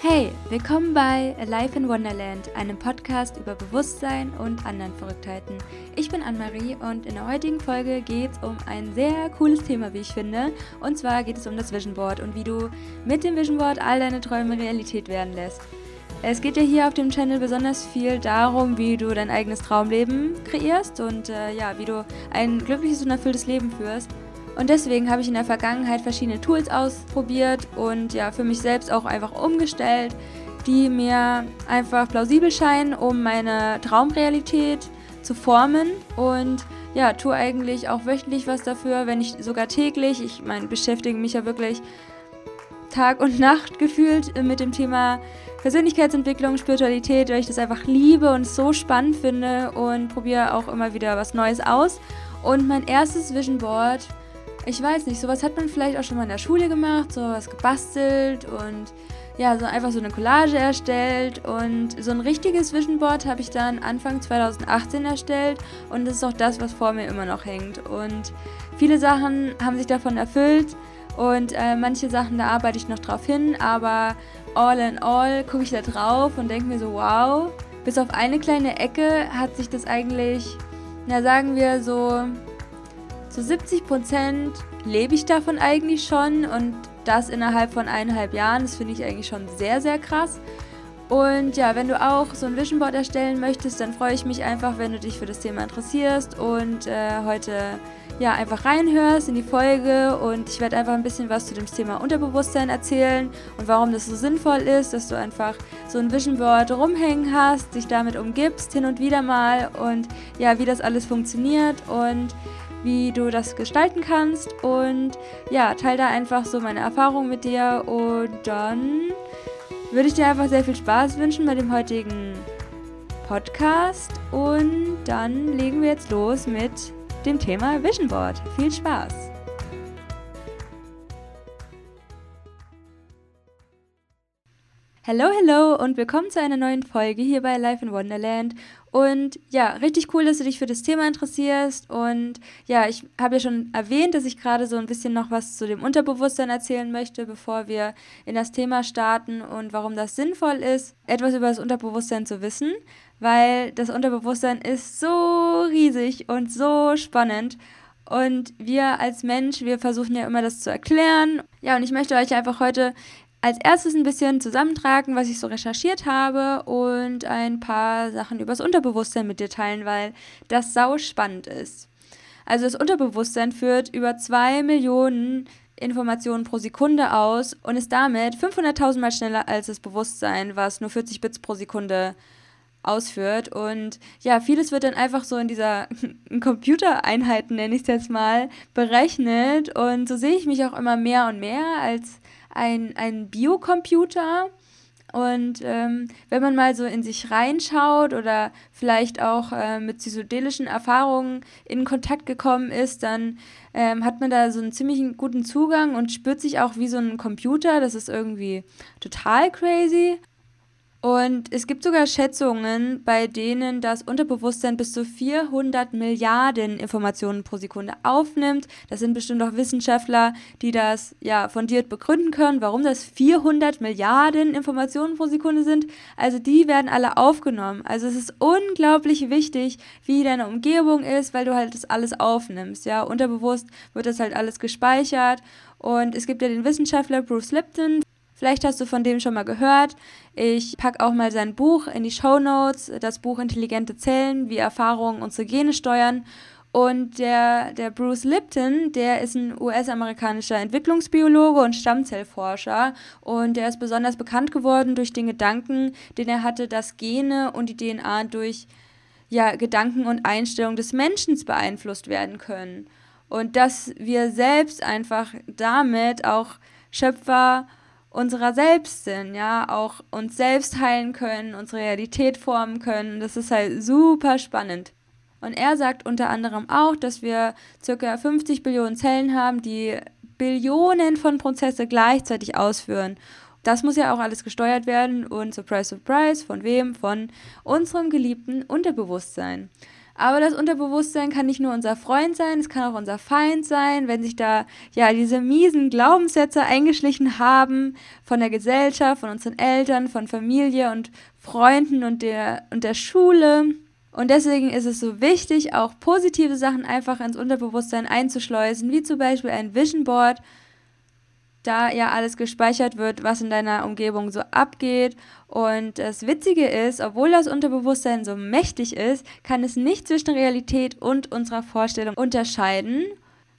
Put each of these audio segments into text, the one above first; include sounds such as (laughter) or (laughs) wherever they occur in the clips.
Hey, willkommen bei Life in Wonderland, einem Podcast über Bewusstsein und anderen Verrücktheiten. Ich bin Anne-Marie und in der heutigen Folge geht es um ein sehr cooles Thema, wie ich finde. Und zwar geht es um das Vision Board und wie du mit dem Vision Board all deine Träume Realität werden lässt. Es geht ja hier auf dem Channel besonders viel darum, wie du dein eigenes Traumleben kreierst und äh, ja, wie du ein glückliches und erfülltes Leben führst. Und deswegen habe ich in der Vergangenheit verschiedene Tools ausprobiert und ja, für mich selbst auch einfach umgestellt, die mir einfach plausibel scheinen, um meine Traumrealität zu formen. Und ja, tue eigentlich auch wöchentlich was dafür, wenn nicht sogar täglich. Ich meine, beschäftige mich ja wirklich Tag und Nacht gefühlt mit dem Thema Persönlichkeitsentwicklung, Spiritualität, weil ich das einfach liebe und so spannend finde und probiere auch immer wieder was Neues aus. Und mein erstes Vision Board ich weiß nicht, sowas hat man vielleicht auch schon mal in der Schule gemacht, sowas gebastelt und ja, so einfach so eine Collage erstellt und so ein richtiges Vision Board habe ich dann Anfang 2018 erstellt und das ist auch das, was vor mir immer noch hängt und viele Sachen haben sich davon erfüllt und äh, manche Sachen, da arbeite ich noch drauf hin, aber all in all gucke ich da drauf und denke mir so, wow, bis auf eine kleine Ecke hat sich das eigentlich, na sagen wir so zu 70 Prozent lebe ich davon eigentlich schon und das innerhalb von eineinhalb Jahren. Das finde ich eigentlich schon sehr, sehr krass. Und ja, wenn du auch so ein Vision Board erstellen möchtest, dann freue ich mich einfach, wenn du dich für das Thema interessierst und äh, heute ja einfach reinhörst in die Folge und ich werde einfach ein bisschen was zu dem Thema Unterbewusstsein erzählen und warum das so sinnvoll ist, dass du einfach so ein Vision Board rumhängen hast, dich damit umgibst hin und wieder mal und ja, wie das alles funktioniert und wie du das gestalten kannst. Und ja, teile da einfach so meine Erfahrungen mit dir. Und dann würde ich dir einfach sehr viel Spaß wünschen bei dem heutigen Podcast. Und dann legen wir jetzt los mit dem Thema Vision Board. Viel Spaß! Hallo, hallo und willkommen zu einer neuen Folge hier bei Life in Wonderland. Und ja, richtig cool, dass du dich für das Thema interessierst. Und ja, ich habe ja schon erwähnt, dass ich gerade so ein bisschen noch was zu dem Unterbewusstsein erzählen möchte, bevor wir in das Thema starten und warum das sinnvoll ist, etwas über das Unterbewusstsein zu wissen, weil das Unterbewusstsein ist so riesig und so spannend. Und wir als Mensch, wir versuchen ja immer das zu erklären. Ja, und ich möchte euch einfach heute als erstes ein bisschen zusammentragen, was ich so recherchiert habe und ein paar Sachen übers Unterbewusstsein mit dir teilen, weil das sau spannend ist. Also das Unterbewusstsein führt über zwei Millionen Informationen pro Sekunde aus und ist damit 500.000 Mal schneller als das Bewusstsein, was nur 40 Bits pro Sekunde ausführt. Und ja, vieles wird dann einfach so in dieser (laughs) Computereinheiten, nenne ich es jetzt mal, berechnet. Und so sehe ich mich auch immer mehr und mehr als ein, ein Biocomputer. Und ähm, wenn man mal so in sich reinschaut oder vielleicht auch äh, mit psychedelischen Erfahrungen in Kontakt gekommen ist, dann ähm, hat man da so einen ziemlich guten Zugang und spürt sich auch wie so ein Computer. Das ist irgendwie total crazy. Und es gibt sogar Schätzungen, bei denen das Unterbewusstsein bis zu 400 Milliarden Informationen pro Sekunde aufnimmt. Das sind bestimmt auch Wissenschaftler, die das ja fundiert begründen können, warum das 400 Milliarden Informationen pro Sekunde sind. Also die werden alle aufgenommen. Also es ist unglaublich wichtig, wie deine Umgebung ist, weil du halt das alles aufnimmst. Ja, unterbewusst wird das halt alles gespeichert. Und es gibt ja den Wissenschaftler Bruce Lipton, Vielleicht hast du von dem schon mal gehört. Ich packe auch mal sein Buch in die Show Notes, das Buch Intelligente Zellen, wie Erfahrungen unsere Gene steuern. Und der, der Bruce Lipton, der ist ein US-amerikanischer Entwicklungsbiologe und Stammzellforscher. Und der ist besonders bekannt geworden durch den Gedanken, den er hatte, dass Gene und die DNA durch ja, Gedanken und Einstellungen des Menschen beeinflusst werden können. Und dass wir selbst einfach damit auch Schöpfer unserer selbst sind, ja, auch uns selbst heilen können, unsere Realität formen können. Das ist halt super spannend. Und er sagt unter anderem auch, dass wir ca. 50 Billionen Zellen haben, die Billionen von Prozesse gleichzeitig ausführen. Das muss ja auch alles gesteuert werden und surprise, surprise, von wem? Von unserem geliebten Unterbewusstsein. Aber das Unterbewusstsein kann nicht nur unser Freund sein, es kann auch unser Feind sein, wenn sich da ja diese miesen Glaubenssätze eingeschlichen haben von der Gesellschaft, von unseren Eltern, von Familie und Freunden und der, und der Schule. Und deswegen ist es so wichtig, auch positive Sachen einfach ins Unterbewusstsein einzuschleusen, wie zum Beispiel ein Vision Board, da ja alles gespeichert wird, was in deiner Umgebung so abgeht. Und das Witzige ist, obwohl das Unterbewusstsein so mächtig ist, kann es nicht zwischen Realität und unserer Vorstellung unterscheiden,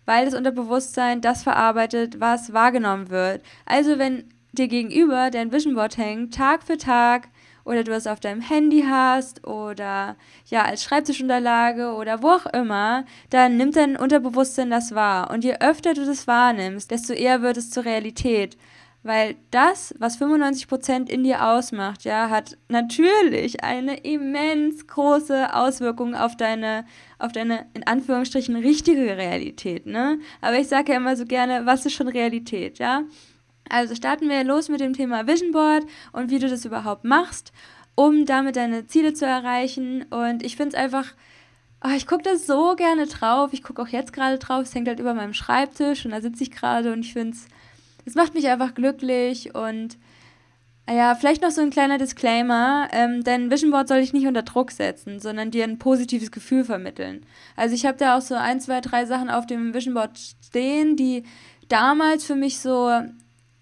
weil das Unterbewusstsein das verarbeitet, was wahrgenommen wird. Also wenn dir gegenüber dein Vision Board hängt, Tag für Tag, oder du es auf deinem Handy hast oder ja als Schreibtischunterlage oder wo auch immer, dann nimmt dein Unterbewusstsein das wahr. Und je öfter du das wahrnimmst, desto eher wird es zur Realität. Weil das, was 95% in dir ausmacht, ja, hat natürlich eine immens große Auswirkung auf deine, auf deine, in Anführungsstrichen, richtige Realität, ne? Aber ich sage ja immer so gerne, was ist schon Realität, ja? Also starten wir los mit dem Thema Vision Board und wie du das überhaupt machst, um damit deine Ziele zu erreichen. Und ich finde es einfach, oh, ich gucke da so gerne drauf. Ich gucke auch jetzt gerade drauf. Es hängt halt über meinem Schreibtisch und da sitze ich gerade und ich finde es, es macht mich einfach glücklich und ja, vielleicht noch so ein kleiner Disclaimer, ähm, denn Vision Board soll ich nicht unter Druck setzen, sondern dir ein positives Gefühl vermitteln. Also ich habe da auch so ein, zwei, drei Sachen auf dem Vision Board stehen, die damals für mich so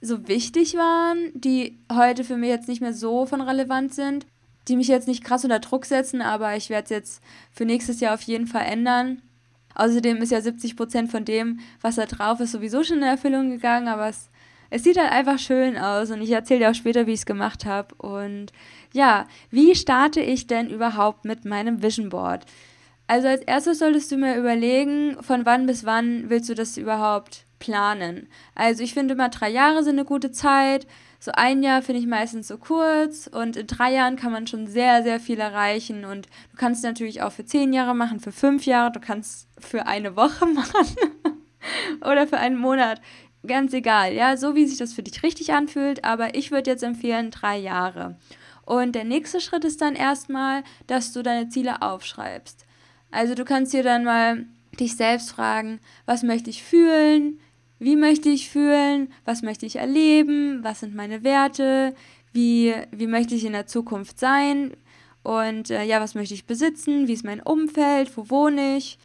so wichtig waren, die heute für mich jetzt nicht mehr so von relevant sind, die mich jetzt nicht krass unter Druck setzen, aber ich werde es jetzt für nächstes Jahr auf jeden Fall ändern. Außerdem ist ja 70 Prozent von dem, was da drauf ist, sowieso schon in Erfüllung gegangen, aber es, es sieht halt einfach schön aus und ich erzähle dir auch später, wie ich es gemacht habe. Und ja, wie starte ich denn überhaupt mit meinem Vision Board? Also als erstes solltest du mir überlegen, von wann bis wann willst du das überhaupt planen. Also ich finde immer drei Jahre sind eine gute Zeit. So ein Jahr finde ich meistens so kurz und in drei Jahren kann man schon sehr, sehr viel erreichen und du kannst natürlich auch für zehn Jahre machen, für fünf Jahre, du kannst für eine Woche (laughs) machen oder für einen Monat. Ganz egal, ja, so wie sich das für dich richtig anfühlt, aber ich würde jetzt empfehlen drei Jahre. Und der nächste Schritt ist dann erstmal, dass du deine Ziele aufschreibst. Also du kannst dir dann mal dich selbst fragen, was möchte ich fühlen, wie möchte ich fühlen? Was möchte ich erleben? Was sind meine Werte? Wie, wie möchte ich in der Zukunft sein? Und äh, ja, was möchte ich besitzen? Wie ist mein Umfeld? Wo wohne ich?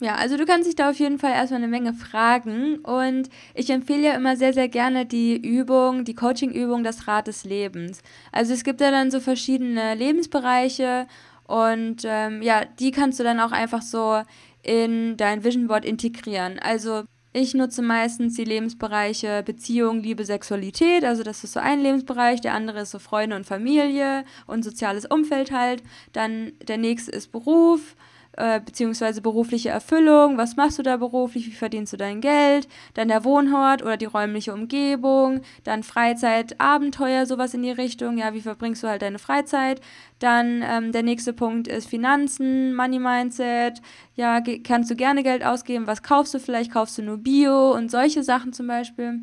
Ja, also du kannst dich da auf jeden Fall erstmal eine Menge fragen. Und ich empfehle ja immer sehr, sehr gerne die Übung, die Coaching-Übung, das Rad des Lebens. Also es gibt ja dann so verschiedene Lebensbereiche und ähm, ja, die kannst du dann auch einfach so in dein Vision Board integrieren. Also ich nutze meistens die Lebensbereiche Beziehung, Liebe, Sexualität. Also das ist so ein Lebensbereich. Der andere ist so Freunde und Familie und soziales Umfeld halt. Dann der nächste ist Beruf äh, beziehungsweise berufliche Erfüllung. Was machst du da beruflich? Wie verdienst du dein Geld? Dann der Wohnort oder die räumliche Umgebung. Dann Freizeit, Abenteuer, sowas in die Richtung. Ja, wie verbringst du halt deine Freizeit? Dann ähm, der nächste Punkt ist Finanzen, Money Mindset. Ja, kannst du gerne Geld ausgeben? Was kaufst du vielleicht? Kaufst du nur Bio und solche Sachen zum Beispiel?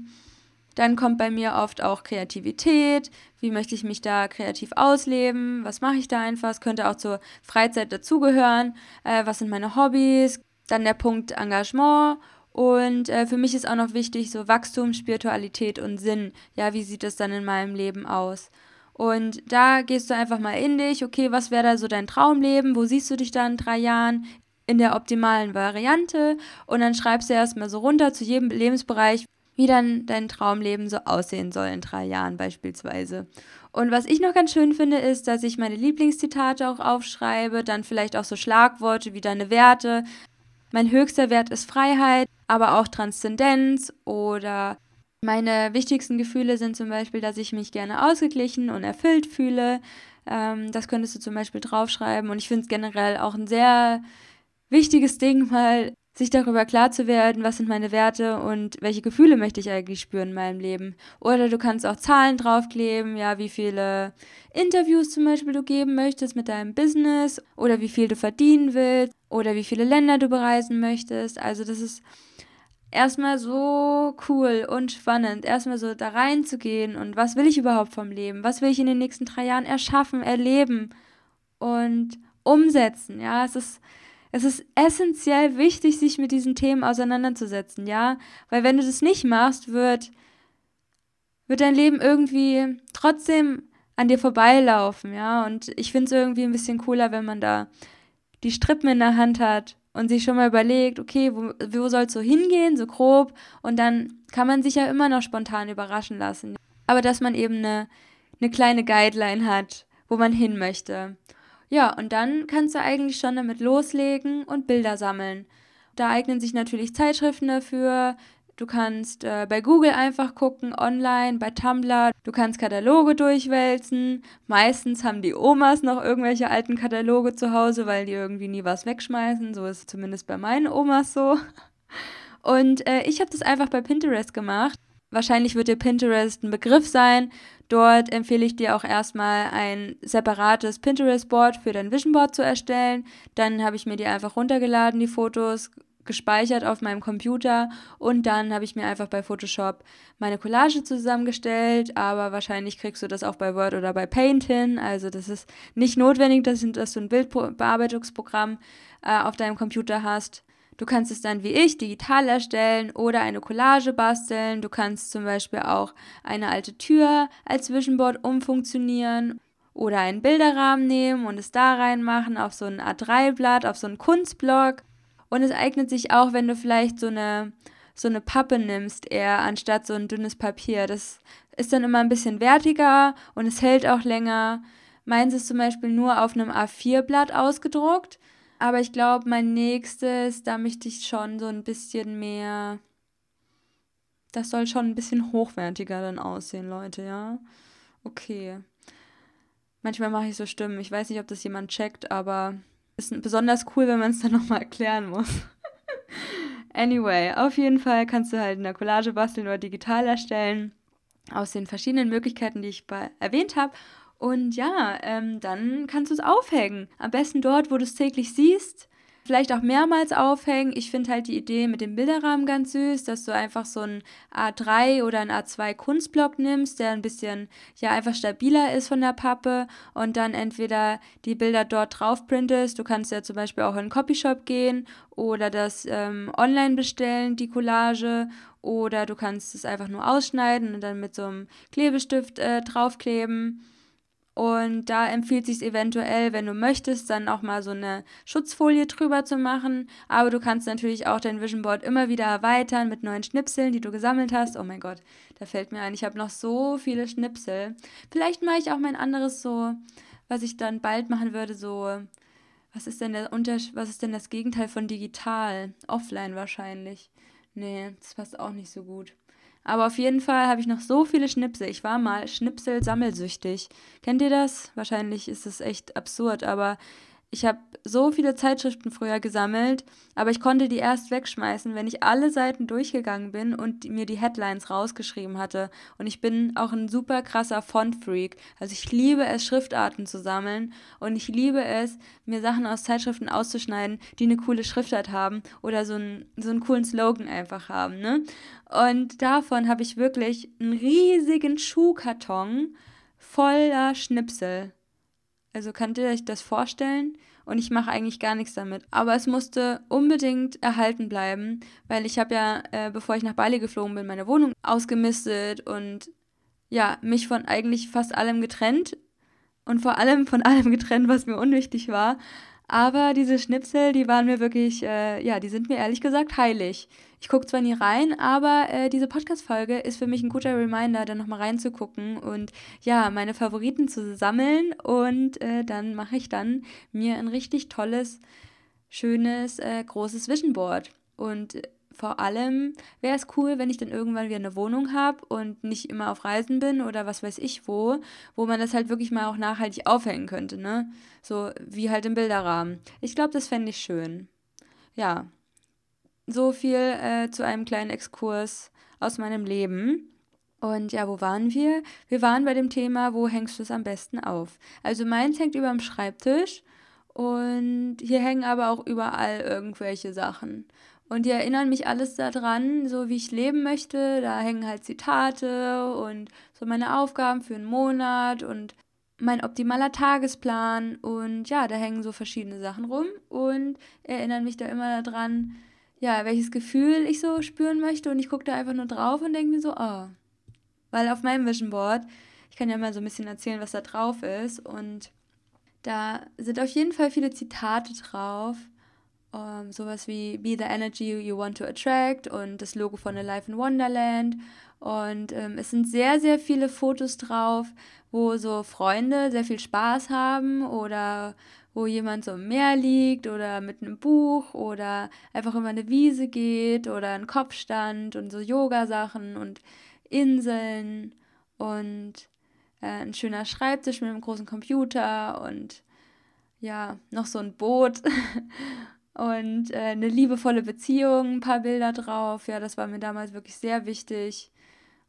Dann kommt bei mir oft auch Kreativität. Wie möchte ich mich da kreativ ausleben? Was mache ich da einfach? Es könnte auch zur Freizeit dazugehören. Äh, was sind meine Hobbys? Dann der Punkt Engagement. Und äh, für mich ist auch noch wichtig so Wachstum, Spiritualität und Sinn. Ja, wie sieht das dann in meinem Leben aus? Und da gehst du einfach mal in dich, okay, was wäre da so dein Traumleben? Wo siehst du dich da in drei Jahren? In der optimalen Variante. Und dann schreibst du erstmal so runter zu jedem Lebensbereich, wie dann dein Traumleben so aussehen soll in drei Jahren beispielsweise. Und was ich noch ganz schön finde, ist, dass ich meine Lieblingszitate auch aufschreibe, dann vielleicht auch so Schlagworte wie deine Werte. Mein höchster Wert ist Freiheit, aber auch Transzendenz oder meine wichtigsten Gefühle sind zum Beispiel, dass ich mich gerne ausgeglichen und erfüllt fühle. Ähm, das könntest du zum Beispiel draufschreiben. Und ich finde es generell auch ein sehr wichtiges Ding, mal sich darüber klar zu werden, was sind meine Werte und welche Gefühle möchte ich eigentlich spüren in meinem Leben. Oder du kannst auch Zahlen draufkleben, ja, wie viele Interviews zum Beispiel du geben möchtest mit deinem Business oder wie viel du verdienen willst oder wie viele Länder du bereisen möchtest. Also das ist erstmal so cool und spannend, erstmal so da reinzugehen und was will ich überhaupt vom Leben? Was will ich in den nächsten drei Jahren erschaffen, erleben und umsetzen? Ja, es ist es ist essentiell wichtig, sich mit diesen Themen auseinanderzusetzen, ja? Weil wenn du das nicht machst, wird, wird dein Leben irgendwie trotzdem an dir vorbeilaufen, ja? Und ich finde es irgendwie ein bisschen cooler, wenn man da die Strippen in der Hand hat und sich schon mal überlegt, okay, wo, wo soll es so hingehen, so grob, und dann kann man sich ja immer noch spontan überraschen lassen. Aber dass man eben eine, eine kleine Guideline hat, wo man hin möchte. Ja, und dann kannst du eigentlich schon damit loslegen und Bilder sammeln. Da eignen sich natürlich Zeitschriften dafür. Du kannst äh, bei Google einfach gucken, online, bei Tumblr. Du kannst Kataloge durchwälzen. Meistens haben die Omas noch irgendwelche alten Kataloge zu Hause, weil die irgendwie nie was wegschmeißen. So ist es zumindest bei meinen Omas so. Und äh, ich habe das einfach bei Pinterest gemacht. Wahrscheinlich wird dir Pinterest ein Begriff sein. Dort empfehle ich dir auch erstmal ein separates Pinterest-Board für dein Vision Board zu erstellen. Dann habe ich mir die einfach runtergeladen, die Fotos, gespeichert auf meinem Computer und dann habe ich mir einfach bei Photoshop meine Collage zusammengestellt, aber wahrscheinlich kriegst du das auch bei Word oder bei Paint hin. Also das ist nicht notwendig, dass, du ein Bildbearbeitungsprogramm äh, auf deinem Computer hast. Du kannst es dann wie ich digital erstellen oder eine Collage basteln. Du kannst zum Beispiel auch eine alte Tür als Vision Board umfunktionieren oder einen Bilderrahmen nehmen und es da reinmachen auf so ein A3-Blatt, auf so einen Kunstblock. Und es eignet sich auch, wenn du vielleicht so eine, so eine Pappe nimmst, eher anstatt so ein dünnes Papier. Das ist dann immer ein bisschen wertiger und es hält auch länger. Meins ist zum Beispiel nur auf einem A4-Blatt ausgedruckt. Aber ich glaube, mein nächstes, da möchte ich schon so ein bisschen mehr. Das soll schon ein bisschen hochwertiger dann aussehen, Leute, ja? Okay. Manchmal mache ich so Stimmen. Ich weiß nicht, ob das jemand checkt, aber ist besonders cool, wenn man es (laughs) dann nochmal erklären muss. (laughs) anyway, auf jeden Fall kannst du halt in der Collage basteln oder digital erstellen. Aus den verschiedenen Möglichkeiten, die ich erwähnt habe. Und ja, ähm, dann kannst du es aufhängen. Am besten dort, wo du es täglich siehst. Vielleicht auch mehrmals aufhängen. Ich finde halt die Idee mit dem Bilderrahmen ganz süß, dass du einfach so ein A3 oder ein A2 Kunstblock nimmst, der ein bisschen ja einfach stabiler ist von der Pappe und dann entweder die Bilder dort drauf printest. Du kannst ja zum Beispiel auch in einen Copyshop gehen oder das ähm, online bestellen, die Collage oder du kannst es einfach nur ausschneiden und dann mit so einem Klebestift äh, draufkleben. Und da empfiehlt sich eventuell, wenn du möchtest, dann auch mal so eine Schutzfolie drüber zu machen. Aber du kannst natürlich auch dein Vision Board immer wieder erweitern mit neuen Schnipseln, die du gesammelt hast. Oh mein Gott, da fällt mir ein, ich habe noch so viele Schnipsel. Vielleicht mache ich auch mein anderes so, was ich dann bald machen würde, so. Was ist denn der was ist denn das Gegenteil von digital? Offline wahrscheinlich. Nee, das passt auch nicht so gut. Aber auf jeden Fall habe ich noch so viele Schnipsel. Ich war mal Schnipsel-sammelsüchtig. Kennt ihr das? Wahrscheinlich ist es echt absurd, aber ich habe so viele Zeitschriften früher gesammelt, aber ich konnte die erst wegschmeißen, wenn ich alle Seiten durchgegangen bin und mir die Headlines rausgeschrieben hatte. Und ich bin auch ein super krasser Font-Freak. Also ich liebe es, Schriftarten zu sammeln und ich liebe es, mir Sachen aus Zeitschriften auszuschneiden, die eine coole Schriftart haben oder so einen, so einen coolen Slogan einfach haben. Ne? Und davon habe ich wirklich einen riesigen Schuhkarton voller Schnipsel. Also könnt ihr euch das vorstellen? Und ich mache eigentlich gar nichts damit. Aber es musste unbedingt erhalten bleiben, weil ich habe ja, äh, bevor ich nach Bali geflogen bin, meine Wohnung ausgemistet und ja, mich von eigentlich fast allem getrennt. Und vor allem von allem getrennt, was mir unwichtig war. Aber diese Schnipsel, die waren mir wirklich, äh, ja, die sind mir ehrlich gesagt heilig. Ich gucke zwar nie rein, aber äh, diese Podcast-Folge ist für mich ein guter Reminder, da nochmal reinzugucken und ja, meine Favoriten zu sammeln. Und äh, dann mache ich dann mir ein richtig tolles, schönes, äh, großes Vision Board. Und vor allem wäre es cool, wenn ich dann irgendwann wieder eine Wohnung habe und nicht immer auf Reisen bin oder was weiß ich wo, wo man das halt wirklich mal auch nachhaltig aufhängen könnte, ne? So wie halt im Bilderrahmen. Ich glaube, das fände ich schön. Ja, so viel äh, zu einem kleinen Exkurs aus meinem Leben. Und ja, wo waren wir? Wir waren bei dem Thema, wo hängst du es am besten auf? Also meins hängt über dem Schreibtisch und hier hängen aber auch überall irgendwelche Sachen. Und die erinnern mich alles daran, so wie ich leben möchte. Da hängen halt Zitate und so meine Aufgaben für einen Monat und mein optimaler Tagesplan und ja, da hängen so verschiedene Sachen rum und erinnern mich da immer daran, ja, welches Gefühl ich so spüren möchte und ich gucke da einfach nur drauf und denke mir so, oh. Weil auf meinem Vision Board, ich kann ja mal so ein bisschen erzählen, was da drauf ist und da sind auf jeden Fall viele Zitate drauf. Um, ähm, sowas wie Be the Energy You Want to Attract und das Logo von Alive in Wonderland. Und ähm, es sind sehr, sehr viele Fotos drauf, wo so Freunde sehr viel Spaß haben oder wo jemand so im Meer liegt oder mit einem Buch oder einfach über eine Wiese geht oder ein Kopfstand und so Yoga-Sachen und Inseln und äh, ein schöner Schreibtisch mit einem großen Computer und ja, noch so ein Boot (laughs) und äh, eine liebevolle Beziehung, ein paar Bilder drauf. Ja, das war mir damals wirklich sehr wichtig.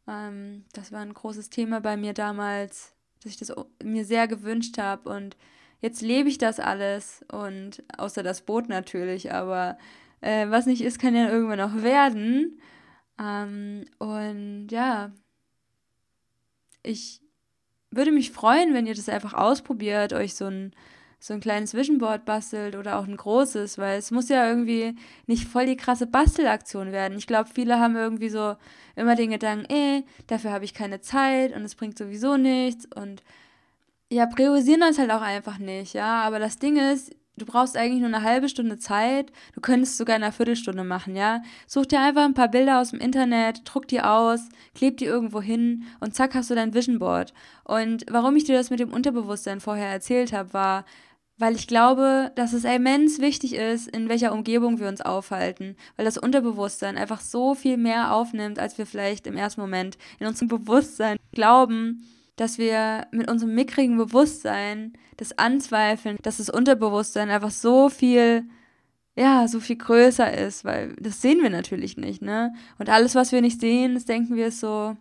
Ähm, das war ein großes Thema bei mir damals, dass ich das mir sehr gewünscht habe und jetzt lebe ich das alles und außer das Boot natürlich, aber äh, was nicht ist, kann ja irgendwann noch werden. Ähm, und ja, ich würde mich freuen, wenn ihr das einfach ausprobiert, euch so ein, so ein kleines Vision Board bastelt oder auch ein großes, weil es muss ja irgendwie nicht voll die krasse Bastelaktion werden. Ich glaube, viele haben irgendwie so immer den Gedanken, eh, dafür habe ich keine Zeit und es bringt sowieso nichts und ja, priorisieren das halt auch einfach nicht, ja. Aber das Ding ist, du brauchst eigentlich nur eine halbe Stunde Zeit. Du könntest sogar eine Viertelstunde machen, ja. Such dir einfach ein paar Bilder aus dem Internet, druck die aus, kleb die irgendwo hin und zack hast du dein Vision Board. Und warum ich dir das mit dem Unterbewusstsein vorher erzählt habe, war, weil ich glaube, dass es immens wichtig ist, in welcher Umgebung wir uns aufhalten, weil das Unterbewusstsein einfach so viel mehr aufnimmt, als wir vielleicht im ersten Moment in unserem (laughs) Bewusstsein glauben dass wir mit unserem mickrigen Bewusstsein das anzweifeln, dass das Unterbewusstsein einfach so viel, ja, so viel größer ist, weil das sehen wir natürlich nicht, ne? Und alles, was wir nicht sehen, das denken wir so,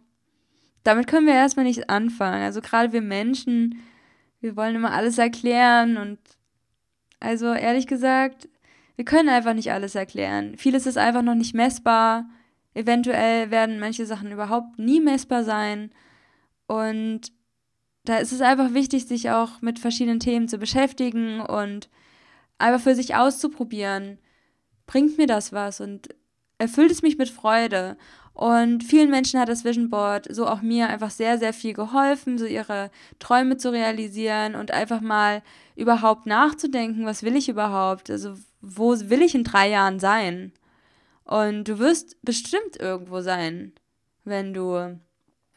damit können wir erstmal nicht anfangen. Also gerade wir Menschen, wir wollen immer alles erklären und also ehrlich gesagt, wir können einfach nicht alles erklären. Vieles ist einfach noch nicht messbar. Eventuell werden manche Sachen überhaupt nie messbar sein. Und da ist es einfach wichtig, sich auch mit verschiedenen Themen zu beschäftigen und einfach für sich auszuprobieren. Bringt mir das was und erfüllt es mich mit Freude? Und vielen Menschen hat das Vision Board, so auch mir, einfach sehr, sehr viel geholfen, so ihre Träume zu realisieren und einfach mal überhaupt nachzudenken, was will ich überhaupt? Also, wo will ich in drei Jahren sein? Und du wirst bestimmt irgendwo sein, wenn du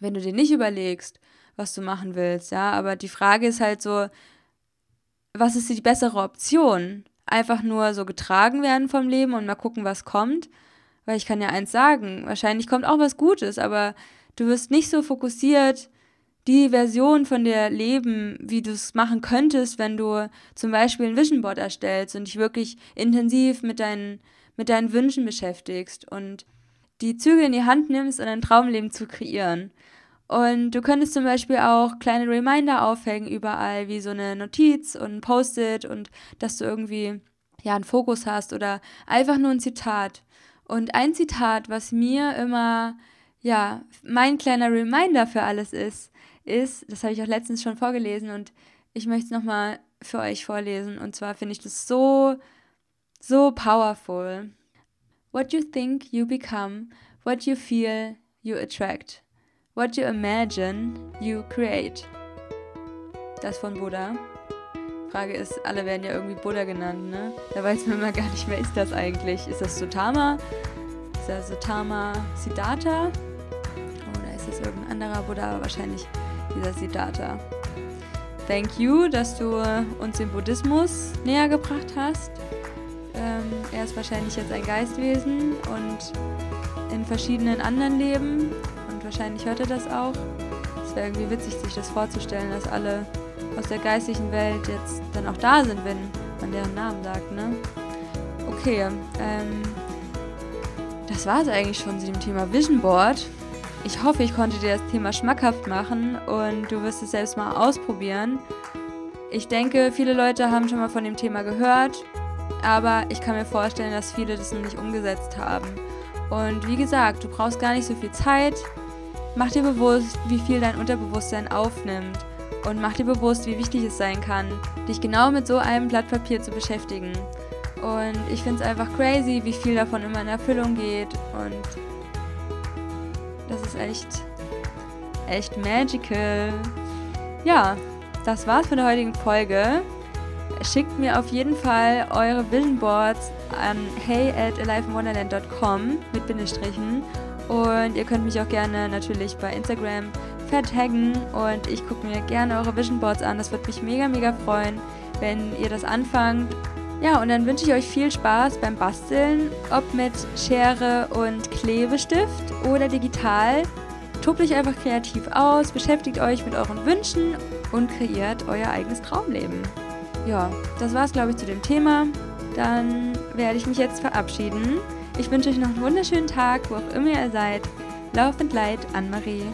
wenn du dir nicht überlegst, was du machen willst, ja. Aber die Frage ist halt so, was ist die bessere Option? Einfach nur so getragen werden vom Leben und mal gucken, was kommt. Weil ich kann ja eins sagen, wahrscheinlich kommt auch was Gutes, aber du wirst nicht so fokussiert die Version von dir leben, wie du es machen könntest, wenn du zum Beispiel ein Vision Board erstellst und dich wirklich intensiv mit deinen, mit deinen Wünschen beschäftigst und die Zügel in die Hand nimmst und ein Traumleben zu kreieren. Und du könntest zum Beispiel auch kleine Reminder aufhängen überall, wie so eine Notiz und ein Post-it und dass du irgendwie ja einen Fokus hast oder einfach nur ein Zitat. Und ein Zitat, was mir immer ja mein kleiner Reminder für alles ist, ist, das habe ich auch letztens schon vorgelesen und ich möchte es nochmal für euch vorlesen. Und zwar finde ich das so, so powerful. What you think, you become. What you feel, you attract. What you imagine, you create. Das von Buddha. Frage ist, alle werden ja irgendwie Buddha genannt, ne? Da weiß man immer gar nicht, wer ist das eigentlich? Ist das Sotama? Ist das Sotama Siddhartha? Oder ist das irgendein anderer Buddha? Aber wahrscheinlich dieser Siddhartha. Thank you, dass du uns den Buddhismus näher gebracht hast. Ähm, er ist wahrscheinlich jetzt ein Geistwesen und in verschiedenen anderen Leben wahrscheinlich hört er das auch. Es wäre irgendwie witzig, sich das vorzustellen, dass alle aus der geistigen Welt jetzt dann auch da sind, wenn man deren Namen sagt, ne? Okay, ähm, das war es eigentlich schon zu dem Thema Vision Board. Ich hoffe, ich konnte dir das Thema schmackhaft machen und du wirst es selbst mal ausprobieren. Ich denke, viele Leute haben schon mal von dem Thema gehört, aber ich kann mir vorstellen, dass viele das noch nicht umgesetzt haben. Und wie gesagt, du brauchst gar nicht so viel Zeit. Mach dir bewusst, wie viel dein Unterbewusstsein aufnimmt und mach dir bewusst, wie wichtig es sein kann, dich genau mit so einem Blatt Papier zu beschäftigen. Und ich finde es einfach crazy, wie viel davon immer in Erfüllung geht. Und das ist echt, echt magical. Ja, das war's für die heutige Folge. Schickt mir auf jeden Fall eure Vision Boards an hey at aliveinwonderland.com mit Bindestrichen. Und ihr könnt mich auch gerne natürlich bei Instagram vertaggen und ich gucke mir gerne eure Vision Boards an. Das würde mich mega, mega freuen, wenn ihr das anfangt. Ja, und dann wünsche ich euch viel Spaß beim Basteln, ob mit Schere und Klebestift oder digital. Tobt euch einfach kreativ aus, beschäftigt euch mit euren Wünschen und kreiert euer eigenes Traumleben. Ja, das war's, glaube ich, zu dem Thema. Dann werde ich mich jetzt verabschieden. Ich wünsche euch noch einen wunderschönen Tag, wo auch immer ihr seid. Laufend Leid, Anne-Marie.